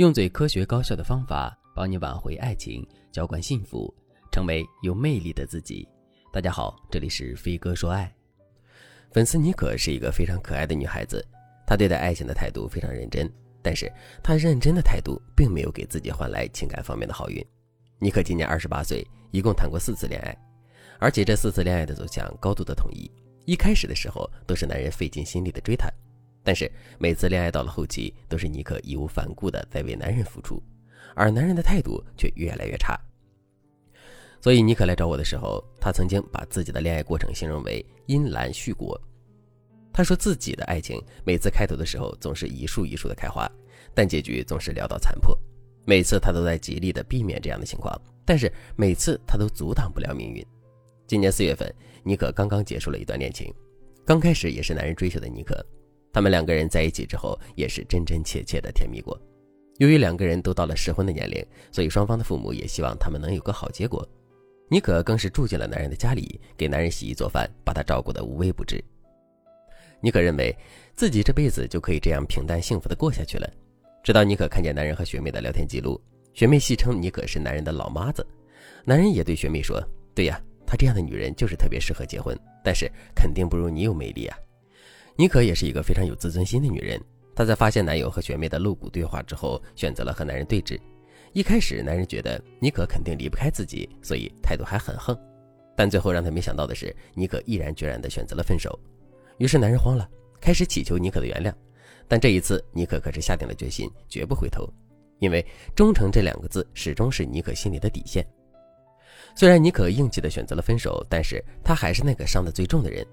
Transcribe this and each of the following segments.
用最科学高效的方法帮你挽回爱情，浇灌幸福，成为有魅力的自己。大家好，这里是飞哥说爱。粉丝妮可是一个非常可爱的女孩子，她对待爱情的态度非常认真，但是她认真的态度并没有给自己换来情感方面的好运。妮可今年二十八岁，一共谈过四次恋爱，而且这四次恋爱的走向高度的统一。一开始的时候都是男人费尽心力的追她。但是每次恋爱到了后期，都是妮可义无反顾的在为男人付出，而男人的态度却越来越差。所以妮可来找我的时候，她曾经把自己的恋爱过程形容为“阴兰续果”。她说自己的爱情每次开头的时候总是一束一束的开花，但结局总是潦倒残破。每次她都在极力的避免这样的情况，但是每次她都阻挡不了命运。今年四月份，妮可刚刚结束了一段恋情，刚开始也是男人追求的妮可。他们两个人在一起之后，也是真真切切的甜蜜过。由于两个人都到了适婚的年龄，所以双方的父母也希望他们能有个好结果。妮可更是住进了男人的家里，给男人洗衣做饭，把他照顾得无微不至。妮可认为自己这辈子就可以这样平淡幸福的过下去了。直到妮可看见男人和学妹的聊天记录，学妹戏称妮可是男人的老妈子，男人也对学妹说：“对呀，她这样的女人就是特别适合结婚，但是肯定不如你有魅力啊。”妮可也是一个非常有自尊心的女人。她在发现男友和学妹的露骨对话之后，选择了和男人对峙。一开始，男人觉得妮可肯定离不开自己，所以态度还很横。但最后让他没想到的是，妮可毅然决然地选择了分手。于是男人慌了，开始祈求妮可的原谅。但这一次，妮可可是下定了决心，绝不回头，因为忠诚这两个字始终是妮可心里的底线。虽然妮可硬气地选择了分手，但是她还是那个伤得最重的人。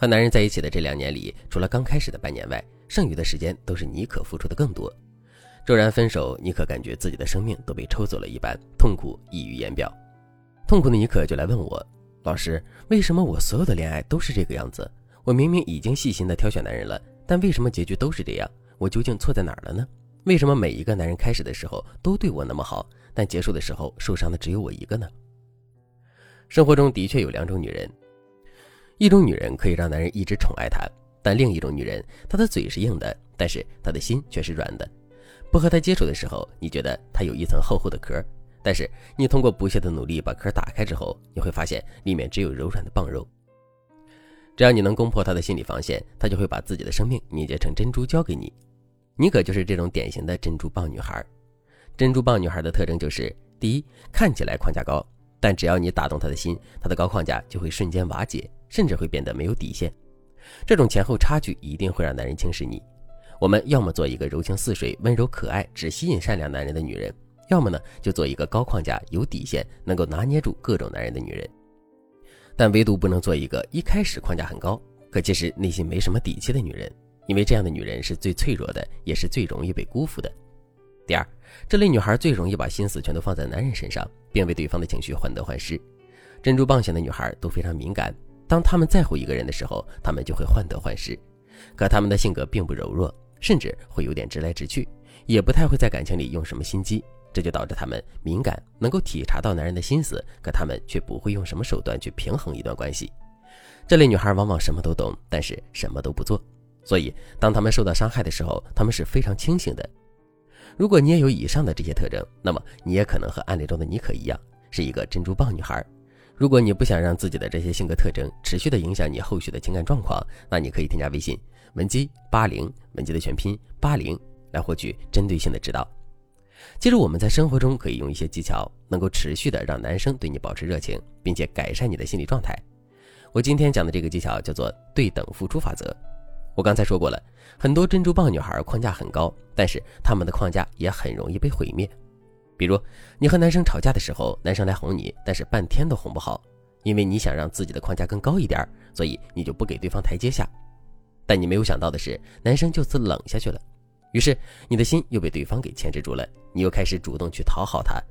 和男人在一起的这两年里，除了刚开始的半年外，剩余的时间都是妮可付出的更多。骤然分手，妮可感觉自己的生命都被抽走了一般，痛苦溢于言表。痛苦的妮可就来问我：“老师，为什么我所有的恋爱都是这个样子？我明明已经细心的挑选男人了，但为什么结局都是这样？我究竟错在哪儿了呢？为什么每一个男人开始的时候都对我那么好，但结束的时候受伤的只有我一个呢？”生活中的确有两种女人。一种女人可以让男人一直宠爱她，但另一种女人，她的嘴是硬的，但是她的心却是软的。不和她接触的时候，你觉得她有一层厚厚的壳，但是你通过不懈的努力把壳打开之后，你会发现里面只有柔软的棒肉。只要你能攻破她的心理防线，她就会把自己的生命凝结成珍珠交给你。你可就是这种典型的珍珠棒女孩。珍珠棒女孩的特征就是：第一，看起来框架高，但只要你打动她的心，她的高框架就会瞬间瓦解。甚至会变得没有底线，这种前后差距一定会让男人轻视你。我们要么做一个柔情似水、温柔可爱、只吸引善良男人的女人，要么呢就做一个高框架、有底线、能够拿捏住各种男人的女人。但唯独不能做一个一开始框架很高，可其实内心没什么底气的女人，因为这样的女人是最脆弱的，也是最容易被辜负的。第二，这类女孩最容易把心思全都放在男人身上，并为对方的情绪患得患失。珍珠棒型的女孩都非常敏感。当他们在乎一个人的时候，他们就会患得患失。可他们的性格并不柔弱，甚至会有点直来直去，也不太会在感情里用什么心机。这就导致他们敏感，能够体察到男人的心思，可他们却不会用什么手段去平衡一段关系。这类女孩往往什么都懂，但是什么都不做。所以，当他们受到伤害的时候，他们是非常清醒的。如果你也有以上的这些特征，那么你也可能和案例中的妮可一样，是一个珍珠棒女孩。如果你不想让自己的这些性格特征持续的影响你后续的情感状况，那你可以添加微信文姬八零，文姬的全拼八零，来获取针对性的指导。其实我们在生活中可以用一些技巧，能够持续的让男生对你保持热情，并且改善你的心理状态。我今天讲的这个技巧叫做对等付出法则。我刚才说过了，很多珍珠棒女孩框架很高，但是她们的框架也很容易被毁灭。比如，你和男生吵架的时候，男生来哄你，但是半天都哄不好，因为你想让自己的框架更高一点，所以你就不给对方台阶下。但你没有想到的是，男生就此冷下去了，于是你的心又被对方给牵制住了，你又开始主动去讨好他。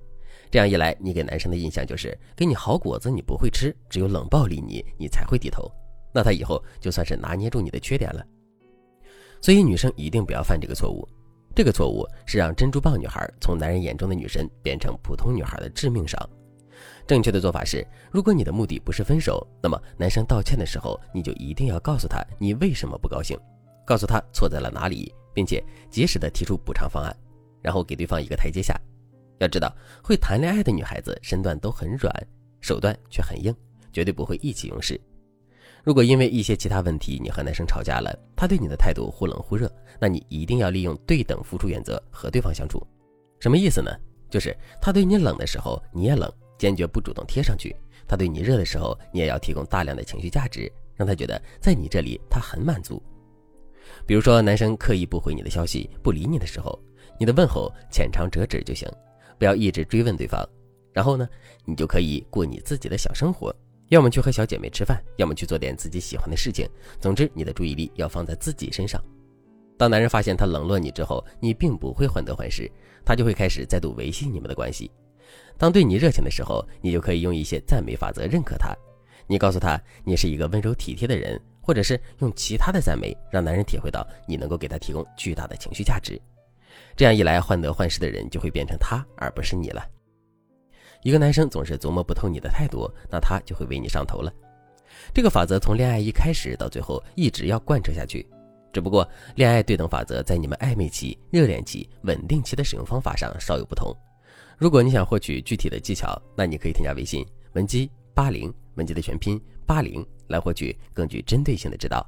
这样一来，你给男生的印象就是给你好果子你不会吃，只有冷暴力你你才会低头。那他以后就算是拿捏住你的缺点了。所以女生一定不要犯这个错误。这个错误是让珍珠棒女孩从男人眼中的女神变成普通女孩的致命伤。正确的做法是，如果你的目的不是分手，那么男生道歉的时候，你就一定要告诉他你为什么不高兴，告诉他错在了哪里，并且及时的提出补偿方案。然后给对方一个台阶下。要知道，会谈恋爱的女孩子身段都很软，手段却很硬，绝对不会意气用事。如果因为一些其他问题你和男生吵架了，他对你的态度忽冷忽热，那你一定要利用对等付出原则和对方相处。什么意思呢？就是他对你冷的时候你也冷，坚决不主动贴上去；他对你热的时候，你也要提供大量的情绪价值，让他觉得在你这里他很满足。比如说，男生刻意不回你的消息、不理你的时候，你的问候浅尝辄止就行，不要一直追问对方。然后呢，你就可以过你自己的小生活。要么去和小姐妹吃饭，要么去做点自己喜欢的事情。总之，你的注意力要放在自己身上。当男人发现他冷落你之后，你并不会患得患失，他就会开始再度维系你们的关系。当对你热情的时候，你就可以用一些赞美法则认可他。你告诉他你是一个温柔体贴的人，或者是用其他的赞美让男人体会到你能够给他提供巨大的情绪价值。这样一来，患得患失的人就会变成他，而不是你了。一个男生总是琢磨不透你的态度，那他就会为你上头了。这个法则从恋爱一开始到最后一直要贯彻下去。只不过恋爱对等法则在你们暧昧期、热恋期、稳定期的使用方法上稍有不同。如果你想获取具体的技巧，那你可以添加微信文姬八零，文姬的全拼八零，来获取更具针对性的指导。